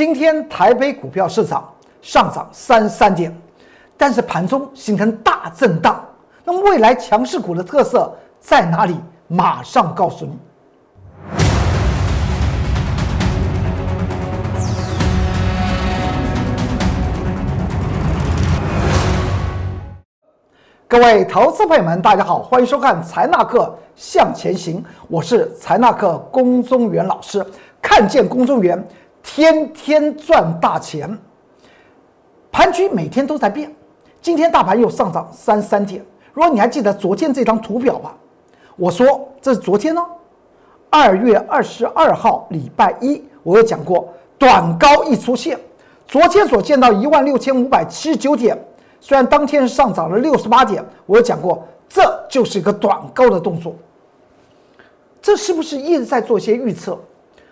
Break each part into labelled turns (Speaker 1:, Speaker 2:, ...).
Speaker 1: 今天台北股票市场上涨三三点，但是盘中形成大震荡。那么未来强势股的特色在哪里？马上告诉你。各位投资朋友们，大家好，欢迎收看财纳课向前行，我是财纳课龚宗元老师。看见龚宗元，天天赚大钱。盘局每天都在变，今天大盘又上涨三三点。如果你还记得昨天这张图表吧，我说这是昨天哦，二月二十二号礼拜一，我有讲过，短高一出现，昨天所见到一万六千五百七十九点。虽然当天上涨了六十八点，我有讲过，这就是一个短高的动作。这是不是一直在做一些预测？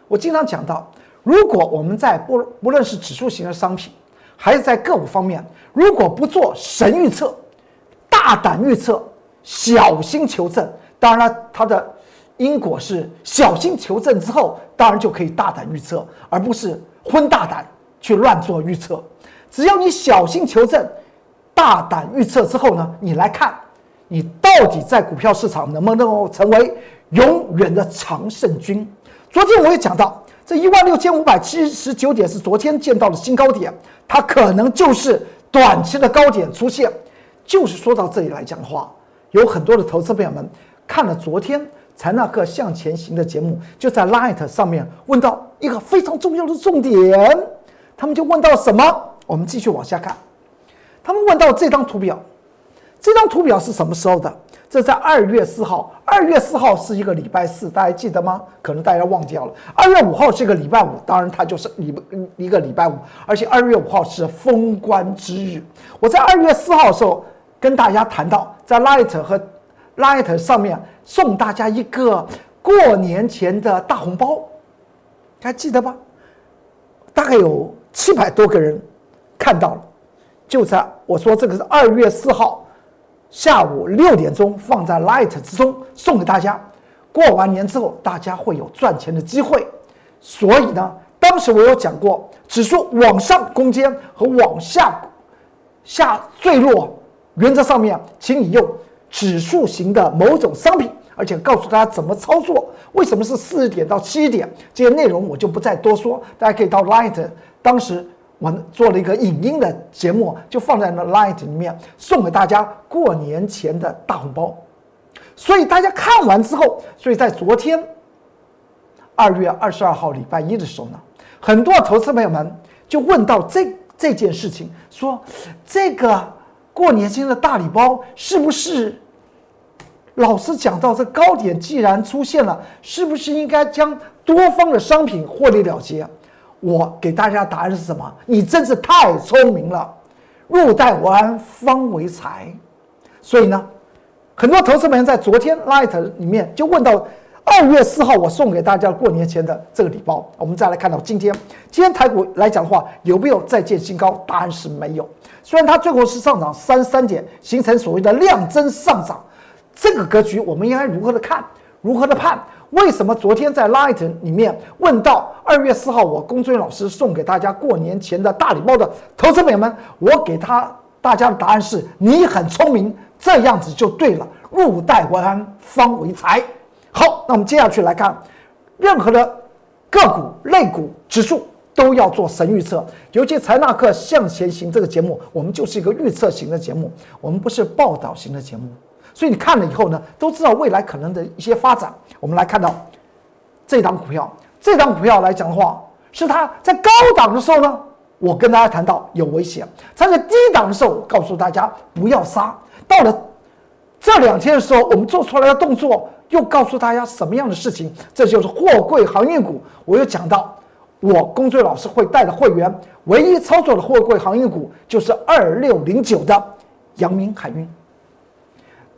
Speaker 1: 我经常讲到，如果我们在不不论是指数型的商品，还是在个股方面，如果不做神预测、大胆预测、小心求证，当然了，它的因果是小心求证之后，当然就可以大胆预测，而不是昏大胆去乱做预测。只要你小心求证。大胆预测之后呢，你来看，你到底在股票市场能不能够成为永远的常胜军？昨天我也讲到，这一万六千五百七十九点是昨天见到的新高点，它可能就是短期的高点出现。就是说到这里来讲的话，有很多的投资朋友们看了昨天财纳克向前行的节目，就在 Light 上面问到一个非常重要的重点，他们就问到什么？我们继续往下看。他们问到这张图表，这张图表是什么时候的？这在二月四号。二月四号是一个礼拜四，大家记得吗？可能大家忘掉了。二月五号是一个礼拜五，当然它就是礼一个礼拜五，而且二月五号是封关之日。我在二月四号的时候跟大家谈到，在 Light 和 Light 上面送大家一个过年前的大红包，还记得吧？大概有七百多个人看到了。就在我说这个是二月四号下午六点钟放在 Light 之中送给大家，过完年之后大家会有赚钱的机会。所以呢，当时我有讲过，指数往上攻坚和往下下坠落，原则上面，请你用指数型的某种商品，而且告诉大家怎么操作。为什么是四十点到七点？这些内容我就不再多说，大家可以到 Light 当时。我做了一个影音的节目，就放在那 Light 里面，送给大家过年前的大红包。所以大家看完之后，所以在昨天二月二十二号礼拜一的时候呢，很多投资朋友们就问到这这件事情，说这个过年前的大礼包是不是？老师讲到这高点既然出现了，是不是应该将多方的商品获利了结？我给大家的答案是什么？你真是太聪明了，入袋为安，方为财。所以呢，很多投资朋友在昨天 Light 里面就问到二月四号我送给大家过年前的这个礼包。我们再来看到今天，今天台股来讲的话，有没有再见新高？答案是没有。虽然它最后是上涨三三点，形成所谓的量增上涨，这个格局我们应该如何的看？如何的判？为什么昨天在 Light 里面问到二月四号，我龚尊老师送给大家过年前的大礼包的投资朋友们，我给他大家的答案是：你很聪明，这样子就对了。入袋为安，方为财。好，那我们接下去来看，任何的个股、类股、指数都要做神预测。尤其财纳克向前行这个节目，我们就是一个预测型的节目，我们不是报道型的节目。所以你看了以后呢，都知道未来可能的一些发展。我们来看到这档股票，这档股票来讲的话，是它在高档的时候呢，我跟大家谈到有危险；在低档的时候，告诉大家不要杀。到了这两天的时候，我们做出来的动作又告诉大家什么样的事情？这就是货柜航运股。我又讲到，我工作老师会带的会员唯一操作的货柜航运股就是二六零九的阳明海运。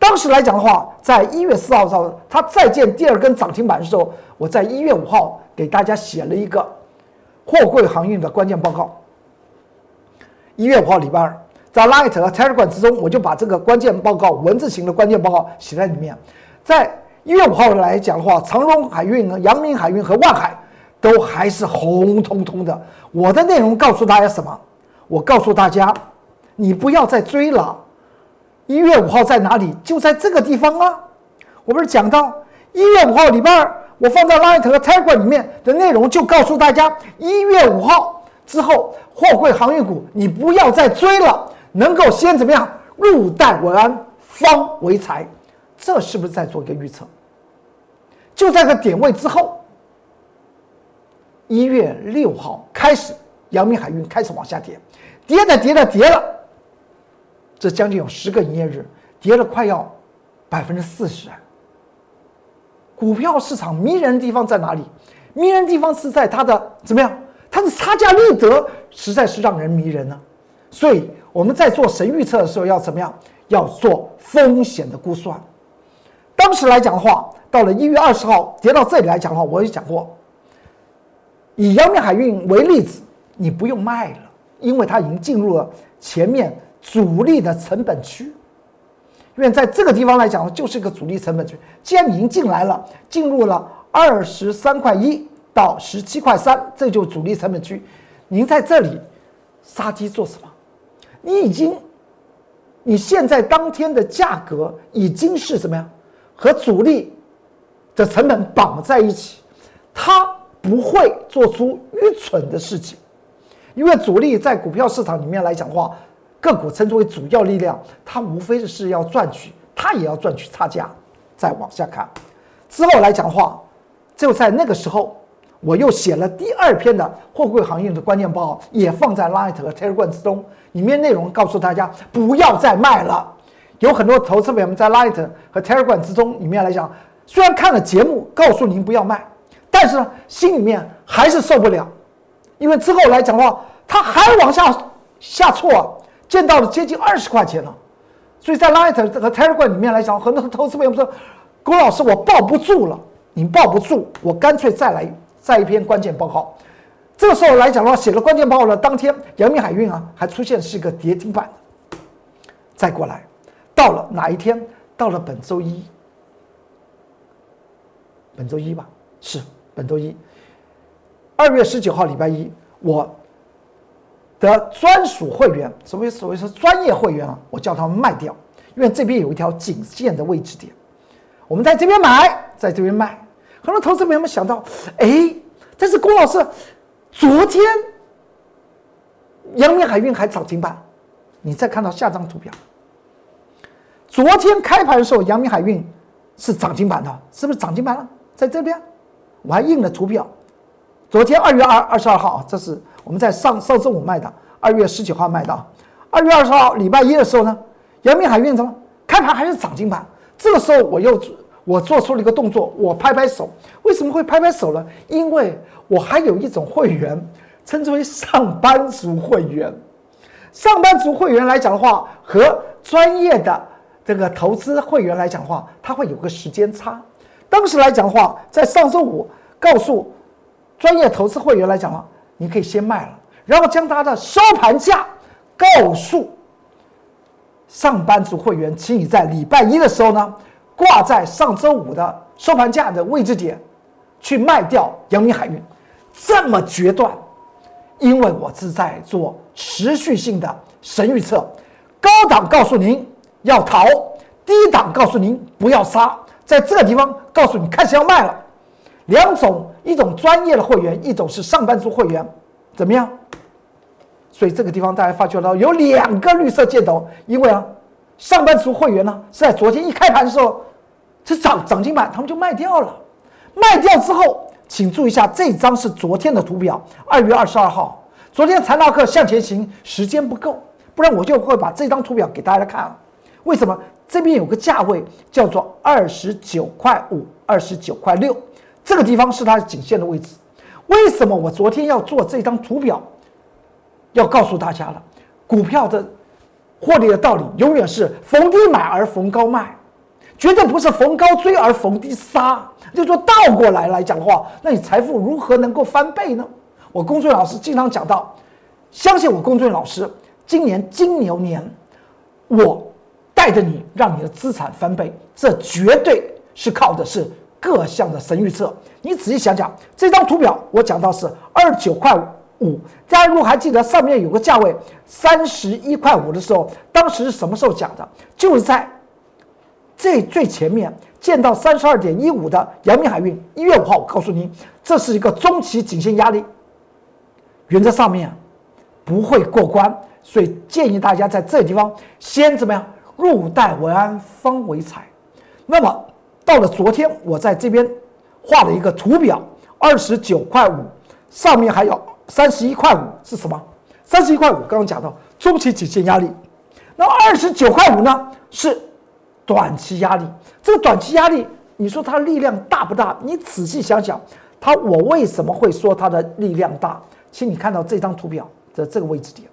Speaker 1: 当时来讲的话，在一月四号的时候，它再见第二根涨停板的时候，我在一月五号给大家写了一个货柜航运的关键报告。一月五号礼拜二，在 Light 和 Telegram 之中，我就把这个关键报告文字型的关键报告写在里面。在一月五号来讲的话，长荣海运、阳明海运和万海都还是红彤彤的。我的内容告诉大家什么？我告诉大家，你不要再追了。一月五号在哪里？就在这个地方啊！我不是讲到一月五号礼拜二，我放在 Light 和 Telegram 里面的内容，就告诉大家，一月五号之后，货柜航运股你不要再追了，能够先怎么样？入袋为安，方为财。这是不是在做一个预测？就在个点位之后，一月六号开始，阳明海运开始往下跌，跌的跌的跌了，这将近有十个营业日，跌了快要百分之四十！股票市场迷人的地方在哪里？迷人的地方是在它的怎么样？它的差价利得实在是让人迷人呢。所以我们在做神预测的时候要怎么样？要做风险的估算。当时来讲的话，到了一月二十号跌到这里来讲的话，我也讲过，以阳明海运为例子，你不用卖了，因为它已经进入了前面主力的成本区。因为在这个地方来讲，就是一个主力成本区。既然已经进来了，进入了二十三块一到十七块三，这就是主力成本区。您在这里杀鸡做什么？你已经，你现在当天的价格已经是什么呀？和主力的成本绑在一起，他不会做出愚蠢的事情，因为主力在股票市场里面来讲的话，个股称之为主要力量，它无非是要赚取，它也要赚取差价。再往下看，之后来讲的话，就在那个时候，我又写了第二篇的货柜行业的关键报告，也放在 Light 和 Telegram 之中，里面内容告诉大家不要再卖了。有很多投资朋友们在 Light 和 Telegram 之中里面来讲，虽然看了节目告诉您不要卖，但是呢，心里面还是受不了，因为之后来讲的话，它还往下下挫，见到了接近二十块钱了，所以在 Light 和 Telegram 里面来讲，很多投资朋友说：“郭老师，我抱不住了，你抱不住，我干脆再来再一篇关键报告。”这个时候来讲的话，写了关键报告的当天，阳明海运啊还出现是一个跌停板，再过来。到了哪一天？到了本周一，本周一吧，是本周一，二月十九号，礼拜一，我的专属会员，所谓所谓是专业会员啊，我叫他们卖掉，因为这边有一条颈线的位置点，我们在这边买，在这边卖。很多投资朋友们想到，哎，但是龚老师，昨天阳明海运还涨停板，你再看到下张图表。昨天开盘的时候，阳明海运是涨停板的，是不是涨停板了？在这边，我还印了图表。昨天二月二二十二号，这是我们在上上周五卖的，二月十九号卖的。二月二十号礼拜一的时候呢，阳明海运怎么开盘还是涨停板？这个时候我又我做出了一个动作，我拍拍手。为什么会拍拍手呢？因为我还有一种会员，称之为上班族会员。上班族会员来讲的话，和专业的。这个投资会员来讲的话，他会有个时间差。当时来讲的话，在上周五告诉专业投资会员来讲了，你可以先卖了，然后将它的收盘价告诉上班族会员，请你在礼拜一的时候呢，挂在上周五的收盘价的位置点去卖掉阳明海运。这么决断，因为我是在做持续性的神预测，高档告诉您。要逃，低档告诉您不要杀，在这个地方告诉你开始要卖了。两种，一种专业的会员，一种是上班族会员，怎么样？所以这个地方大家发觉到有两个绿色箭头，因为啊，上班族会员呢是在昨天一开盘的时候是涨涨停板，他们就卖掉了。卖掉之后，请注意一下，这张是昨天的图表，二月二十二号，昨天的财纳克向前行，时间不够，不然我就会把这张图表给大家看。为什么这边有个价位叫做二十九块五、二十九块六？这个地方是它的颈线的位置。为什么我昨天要做这张图表？要告诉大家了，股票的获利的道理永远是逢低买而逢高卖，绝对不是逢高追而逢低杀。就说倒过来来讲的话，那你财富如何能够翻倍呢？我公孙老师经常讲到，相信我，公孙老师，今年金牛年，我。带着你，让你的资产翻倍，这绝对是靠的是各项的神预测。你仔细想想，这张图表我讲到是二九块五，大家如果还记得上面有个价位三十一块五的时候，当时是什么时候讲的？就是在这最前面见到三十二点一五的阳明海运，一月五号，我告诉您，这是一个中期颈线压力，原则上面不会过关，所以建议大家在这地方先怎么样？入袋为安，方为财。那么到了昨天，我在这边画了一个图表，二十九块五，上面还有三十一块五是什么？三十一块五刚刚讲到中期颈线压力，那二十九块五呢是短期压力。这个短期压力，你说它力量大不大？你仔细想想，它我为什么会说它的力量大？请你看到这张图表的这个位置点，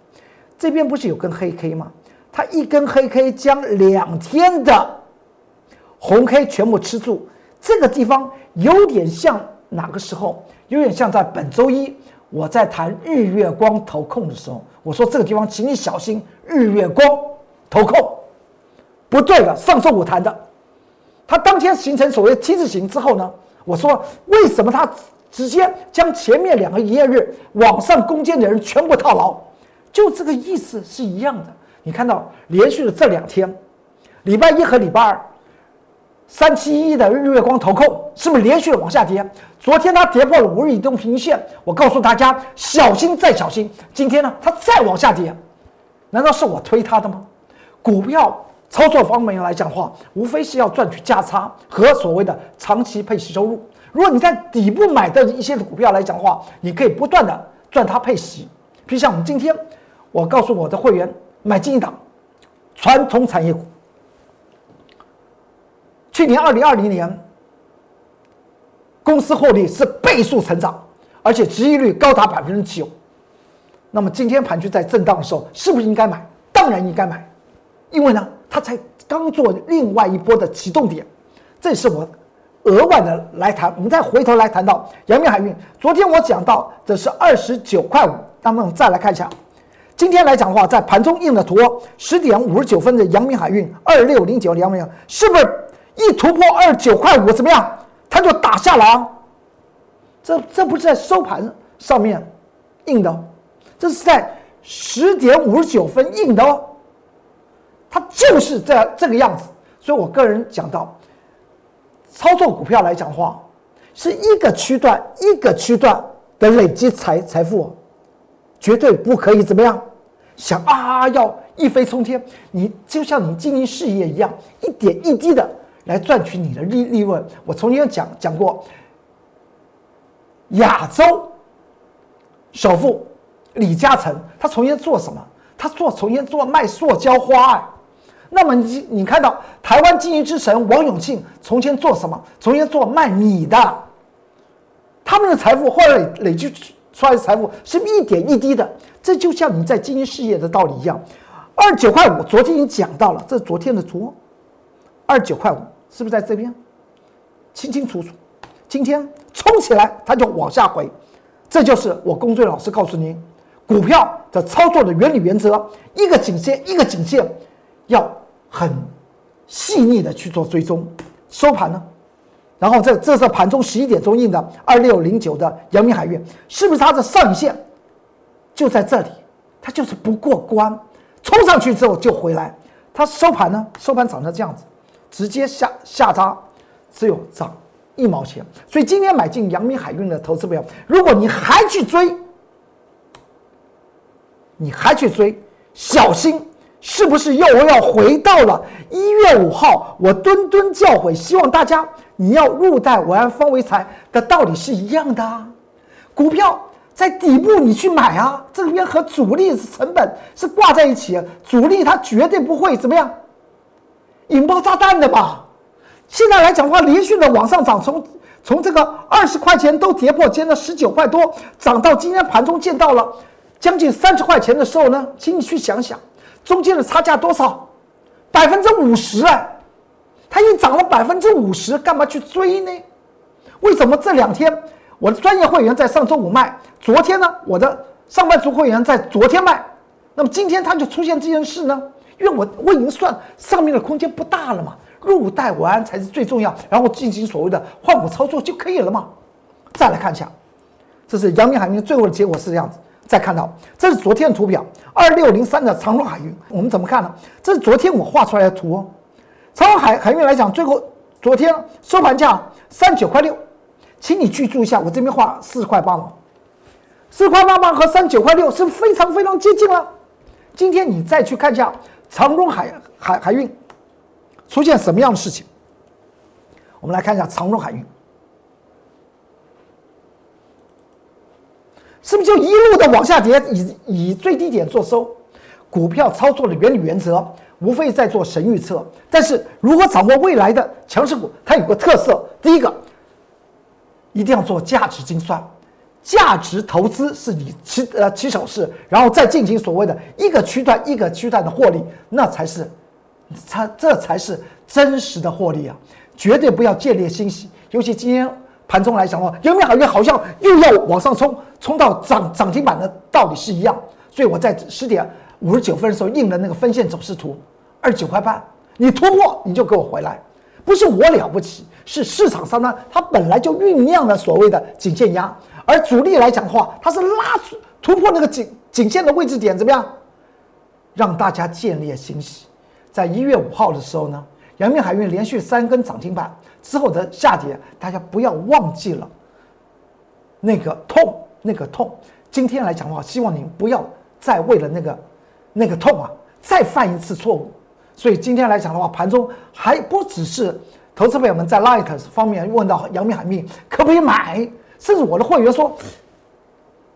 Speaker 1: 这边不是有根黑 K 吗？它一根黑 K 将两天的红 K 全部吃住，这个地方有点像哪个时候？有点像在本周一我在谈日月光投控的时候，我说这个地方请你小心日月光投控。不对的，上周五谈的，它当天形成所谓 T 字形之后呢，我说为什么它直接将前面两个营业日往上攻坚的人全部套牢？就这个意思是一样的。你看到连续的这两天，礼拜一和礼拜二，三七一的日月光投控是不是连续的往下跌？昨天它跌破了五日移动平均线，我告诉大家小心再小心。今天呢，它再往下跌，难道是我推它的吗？股票操作方面来讲的话，无非是要赚取价差和所谓的长期配息收入。如果你在底部买的一些的股票来讲的话，你可以不断的赚它配息。比如像我们今天，我告诉我的会员。买进一档传统产业股，去年二零二零年公司获利是倍数成长，而且值益率高达百分之九。那么今天盘区在震荡的时候，是不是应该买？当然应该买，因为呢，它才刚做另外一波的启动点。这是我额外的来谈。我们再回头来谈到阳明海运，昨天我讲到的是二十九块五，那么我们再来看一下。今天来讲的话，在盘中印的图，十点五十九分的阳明海运二六零九，阳明是不是一突破二九块五怎么样？它就打下来。这这不是在收盘上面印的，这是在十点五十九分印的哦。它就是这这个样子。所以我个人讲到，操作股票来讲的话，是一个区段一个区段的累积财财富。绝对不可以怎么样？想啊，要一飞冲天！你就像你经营事业一样，一点一滴的来赚取你的利利润。我曾经讲讲过，亚洲首富李嘉诚，他从前做什么？他做从前做卖塑胶花啊。那么你你看到台湾经营之神王永庆从前做什么？从前做卖米的。他们的财富后来累累积。出来的财富是一点一滴的，这就像你在经营事业的道理一样。二九块五，昨天已经讲到了，这是昨天的图。二九块五是不是在这边？清清楚楚。今天冲起来，它就往下回。这就是我公孙老师告诉您，股票的操作的原理原则：一个颈线一个颈线，要很细腻的去做追踪。收盘呢？然后这这是盘中十一点钟印的二六零九的阳明海运，是不是它的上影线就在这里？它就是不过关，冲上去之后就回来。它收盘呢？收盘涨成这样子，直接下下扎，只有涨一毛钱。所以今天买进阳明海运的投资朋友，如果你还去追，你还去追，小心。是不是又要回到了一月五号？我敦敦教诲，希望大家你要入袋为安，方为财的道理是一样的啊。股票在底部你去买啊，这里面和主力成本是挂在一起，主力它绝对不会怎么样引爆炸弹的吧？现在来讲的话，连续的往上涨，从从这个二十块钱都跌破，见到十九块多，涨到今天盘中见到了将近三十块钱的时候呢，请你去想想。中间的差价多少？百分之五十啊！它已涨了百分之五十，干嘛去追呢？为什么这两天我的专业会员在上周五卖，昨天呢我的上班族会员在昨天卖，那么今天它就出现这件事呢？因为我我已经算上面的空间不大了嘛。入袋为安才是最重要，然后进行所谓的换股操作就可以了嘛。再来看一下，这是阳明海运最后的结果是这样子。再看到，这是昨天的图表，二六零三的长荣海运，我们怎么看呢？这是昨天我画出来的图哦。长荣海海运来讲，最后昨天收盘价三九块六，请你记住一下，我这边画四块八毛，四块八毛和三九块六是非常非常接近了。今天你再去看一下长荣海海海运出现什么样的事情？我们来看一下长荣海运。是不是就一路的往下跌，以以最低点做收？股票操作的原理原则，无非在做神预测。但是如何掌握未来的强势股，它有个特色：第一个，一定要做价值精算，价值投资是你起呃起手式，然后再进行所谓的一个区段一个区段的获利，那才是，它这才是真实的获利啊！绝对不要建立欣喜，尤其今天。盘中来讲的话，阳明海运好像又要往上冲，冲到涨涨停板的道理是一样。所以我在十点五十九分的时候印了那个分线走势图，二十九块半，你突破你就给我回来，不是我了不起，是市场上呢它本来就酝酿了所谓的颈线压，而主力来讲的话，它是拉出突破那个颈颈线的位置点怎么样，让大家建立欣喜。在一月五号的时候呢，阳明海运连续三根涨停板。之后的下跌，大家不要忘记了那个痛，那个痛。今天来讲的话，希望您不要再为了那个那个痛啊，再犯一次错误。所以今天来讲的话，盘中还不只是投资朋友们在 Light 方面问到阳明海运可不可以买，甚至我的会员说：“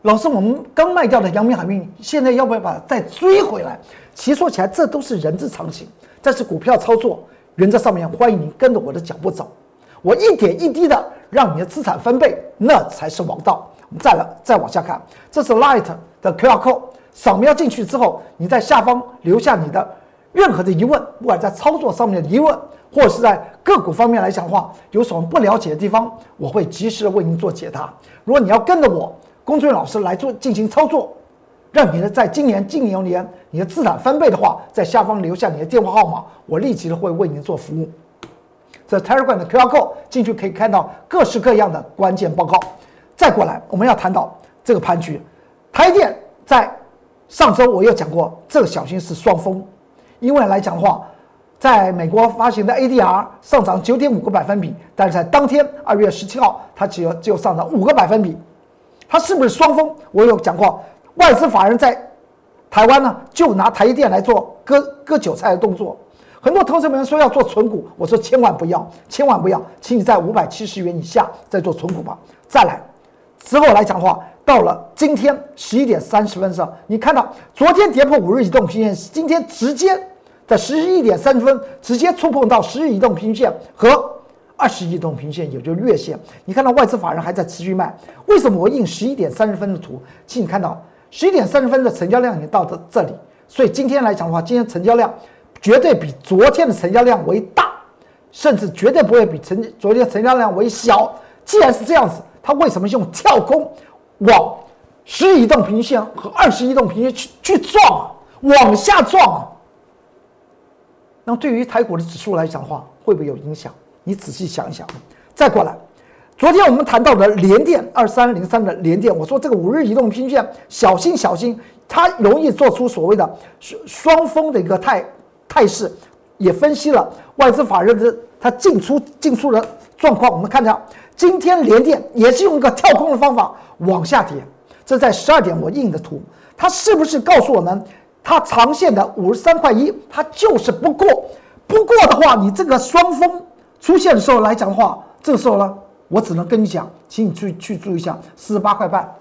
Speaker 1: 老师，我们刚卖掉的阳明海运，现在要不要把它再追回来？”其实说起来，这都是人之常情。但是股票操作原则上面，欢迎您跟着我的脚步走。我一点一滴的让你的资产翻倍，那才是王道。我们再来再往下看，这是 Light 的 QR code，扫描进去之后，你在下方留下你的任何的疑问，不管在操作上面的疑问，或者是在个股方面来讲的话，有什么不了解的地方，我会及时的为您做解答。如果你要跟着我龚俊老师来做进行操作，让你的在今年、今牛年你的资产翻倍的话，在下方留下你的电话号码，我立即的会为您做服务。这 Telegram 的 QR code 进去可以看到各式各样的关键报告。再过来，我们要谈到这个盘局，台电在上周我又讲过，这个小心是双峰，因为来讲的话，在美国发行的 ADR 上涨九点五个百分比，但是在当天二月十七号，它只有只有上涨五个百分比，它是不是双峰？我有讲过，外资法人在台湾呢，就拿台积电来做割割韭菜的动作。很多投资人说要做存股，我说千万不要，千万不要，请你在五百七十元以下再做存股吧。再来，之后来讲的话，到了今天十一点三十分上，你看到昨天跌破五日移动平线，今天直接在十一点三十分直接触碰到十日移动平均线和二十移动平均线，也就是月线。你看到外资法人还在持续卖，为什么我印十一点三十分的图？请你看到十一点三十分的成交量已经到这这里，所以今天来讲的话，今天成交量。绝对比昨天的成交量为大，甚至绝对不会比成昨天成交量为小。既然是这样子，它为什么用跳空往十移动平均线和二十移动平均线去去撞啊？往下撞啊？那对于台股的指数来讲的话，会不会有影响？你仔细想一想。再过来，昨天我们谈到的联电二三零三的联电，我说这个五日移动平均线小心小心，它容易做出所谓的双双峰的一个态。态势也分析了外资法人的它进出进出的状况，我们看到今天联电也是用一个跳空的方法往下跌，这在十二点我印的图，它是不是告诉我们它长线的五十三块一它就是不过？不过的话，你这个双峰出现的时候来讲的话，这个时候呢，我只能跟你讲，请你去去注意一下四十八块半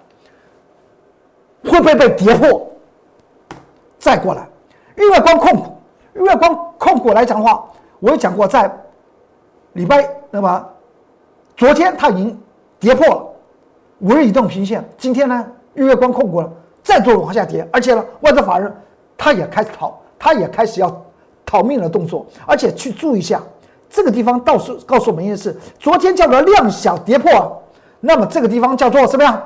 Speaker 1: 会不会被跌破？再过来，日月光控股。日月光控股来讲的话，我也讲过，在礼拜那么昨天它已经跌破了五日移动平线，今天呢，日月光控股了再度往下跌，而且呢，外资法人他也开始逃，他也开始要逃命的动作，而且去注意一下这个地方，告诉告诉我们一件事：昨天叫做量小跌破，那么这个地方叫做什么样？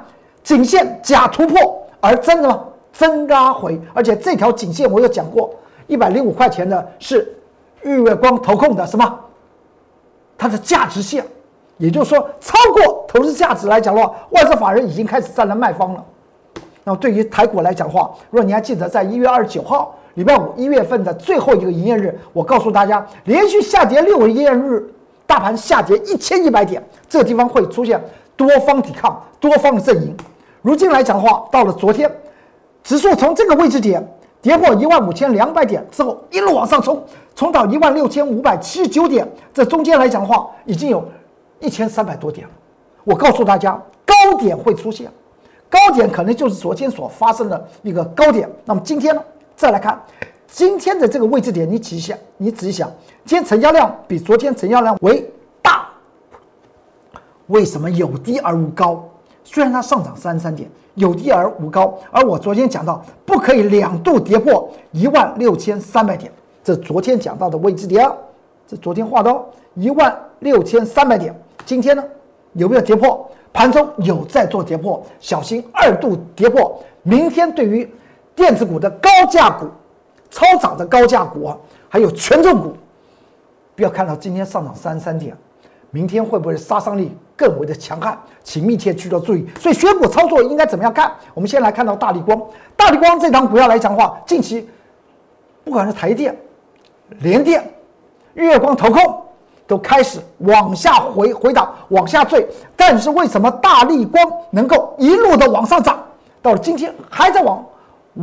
Speaker 1: 颈线假突破而真的吗？真拉回，而且这条颈线我有讲过。一百零五块钱的是日月光投控的什么？它的价值线，也就是说，超过投资价值来讲的话，外资法人已经开始站在卖方了。那么对于台股来讲的话，如果你还记得，在一月二十九号礼拜五一月份的最后一个营业日，我告诉大家，连续下跌六个营业日，大盘下跌一千一百点，这个地方会出现多方抵抗、多方的阵营。如今来讲的话，到了昨天，指数从这个位置点跌破一万五千两百点之后，一路往上冲，冲到一万六千五百七十九点，这中间来讲的话，已经有一千三百多点了。我告诉大家，高点会出现。高点可能就是昨天所发生的一个高点。那么今天呢？再来看今天的这个位置点，你仔细想，你仔细想，今天成交量比昨天成交量为大，为什么有低而无高？虽然它上涨三十三点，有低而无高。而我昨天讲到，不可以两度跌破一万六千三百点，这昨天讲到的位置点，这昨天画的哦，一万六千三百点。今天呢，有没有跌破？盘中有在做跌破，小心二度跌破。明天对于电子股的高价股、超涨的高价股啊，还有权重股，不要看到今天上涨三十三点，明天会不会杀伤力更为的强悍？请密切去做注意。所以选股操作应该怎么样看？我们先来看到大力光，大力光这档股票来讲的话，近期不管是台电、联电、日月光投控。都开始往下回回档，往下坠，但是为什么大力光能够一路的往上涨，到了今天还在往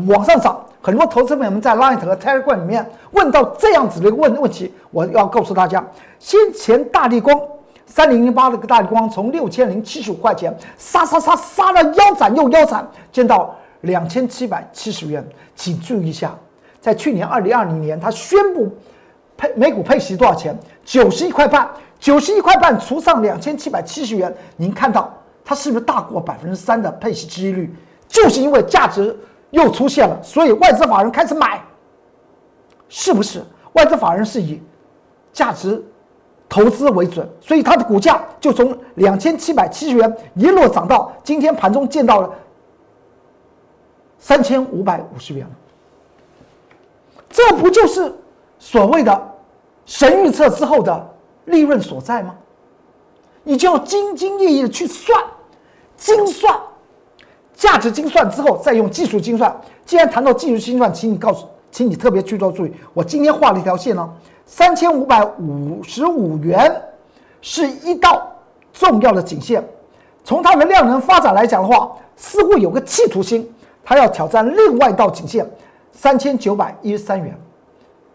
Speaker 1: 往上涨？很多投资朋友们在 Line 和 Telegram 里面问到这样子的一个问问题，我要告诉大家，先前大力光三零零八的个大力光从六千零七十五块钱杀杀杀杀了腰斩又腰斩，见到两千七百七十元，请注意一下，在去年二零二零年，他宣布。配每股配息多少钱？九十一块半，九十一块半除上两千七百七十元，您看到它是不是大过百分之三的配息几率？就是因为价值又出现了，所以外资法人开始买，是不是？外资法人是以价值投资为准，所以它的股价就从两千七百七十元一路涨到今天盘中见到了三千五百五十元这不就是所谓的？神预测之后的利润所在吗？你就要兢兢业业的去算，精算，价值精算之后，再用技术精算。既然谈到技术精算，请你告诉，请你特别去做注意。我今天画了一条线呢，三千五百五十五元是一道重要的颈线。从它的量能发展来讲的话，似乎有个企图心，它要挑战另外一道颈线，三千九百一十三元。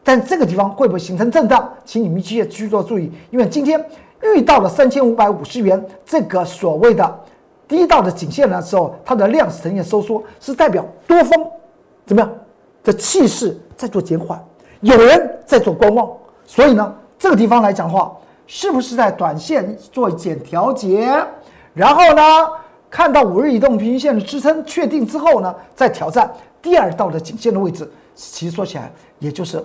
Speaker 1: 但这个地方会不会形成震荡？请你们继续去做注意，因为今天遇到了三千五百五十元这个所谓的低道的颈线的时候，它的量呈现收缩，是代表多方怎么样的气势在做减缓，有人在做观望，所以呢，这个地方来讲的话，是不是在短线做一点调节？然后呢，看到五日移动平均线的支撑确定之后呢，再挑战第二道的颈线的位置。其实说起来，也就是。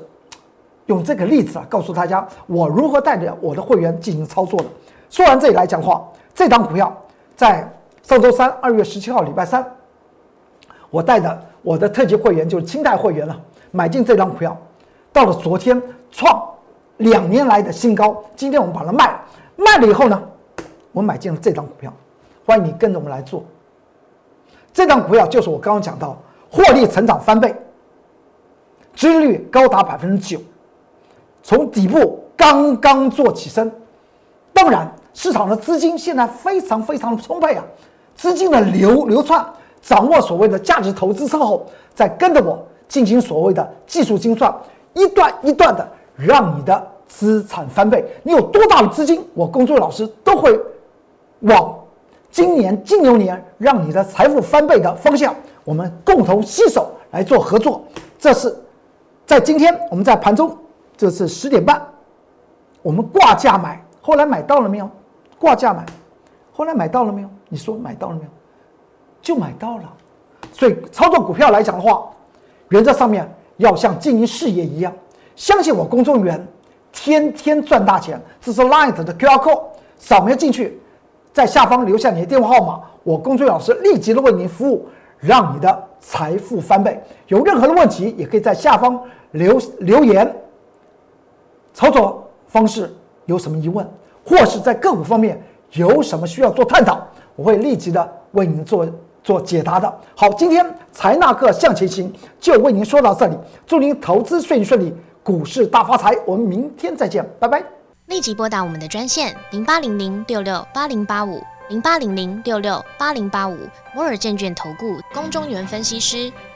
Speaker 1: 用这个例子啊，告诉大家我如何带着我的会员进行操作的。说完这里来讲话，这档股票在上周三二月十七号礼拜三，我带着我的特级会员就是清代会员了，买进这张股票，到了昨天创两年来的新高。今天我们把它卖了，卖了以后呢，我买进了这张股票。欢迎你跟着我们来做。这张股票就是我刚刚讲到，获利成长翻倍，收益率高达百分之九。从底部刚刚做起身，当然市场的资金现在非常非常充沛啊，资金的流流窜，掌握所谓的价值投资之后，再跟着我进行所谓的技术精算，一段一段的让你的资产翻倍。你有多大的资金，我工作老师都会往今年金牛年让你的财富翻倍的方向，我们共同携手来做合作。这是在今天我们在盘中。这是十点半，我们挂价买，后来买到了没有？挂价买，后来买到了没有？你说买到了没有？就买到了。所以操作股票来讲的话，原则上面要像经营事业一样，相信我，工作人员天天赚大钱。这是 Light 的 QR code，扫描进去，在下方留下你的电话号码，我工作老师立即的为您服务，让你的财富翻倍。有任何的问题，也可以在下方留留言。操作方式有什么疑问，或是在个股方面有什么需要做探讨，我会立即的为您做做解答的。好，今天财纳克向前行就为您说到这里，祝您投资顺利顺利，股市大发财。我们明天再见，拜拜。
Speaker 2: 立即拨打我们的专线零八零零六六八零八五零八零零六六八零八五摩尔证券投顾龚中原分析师。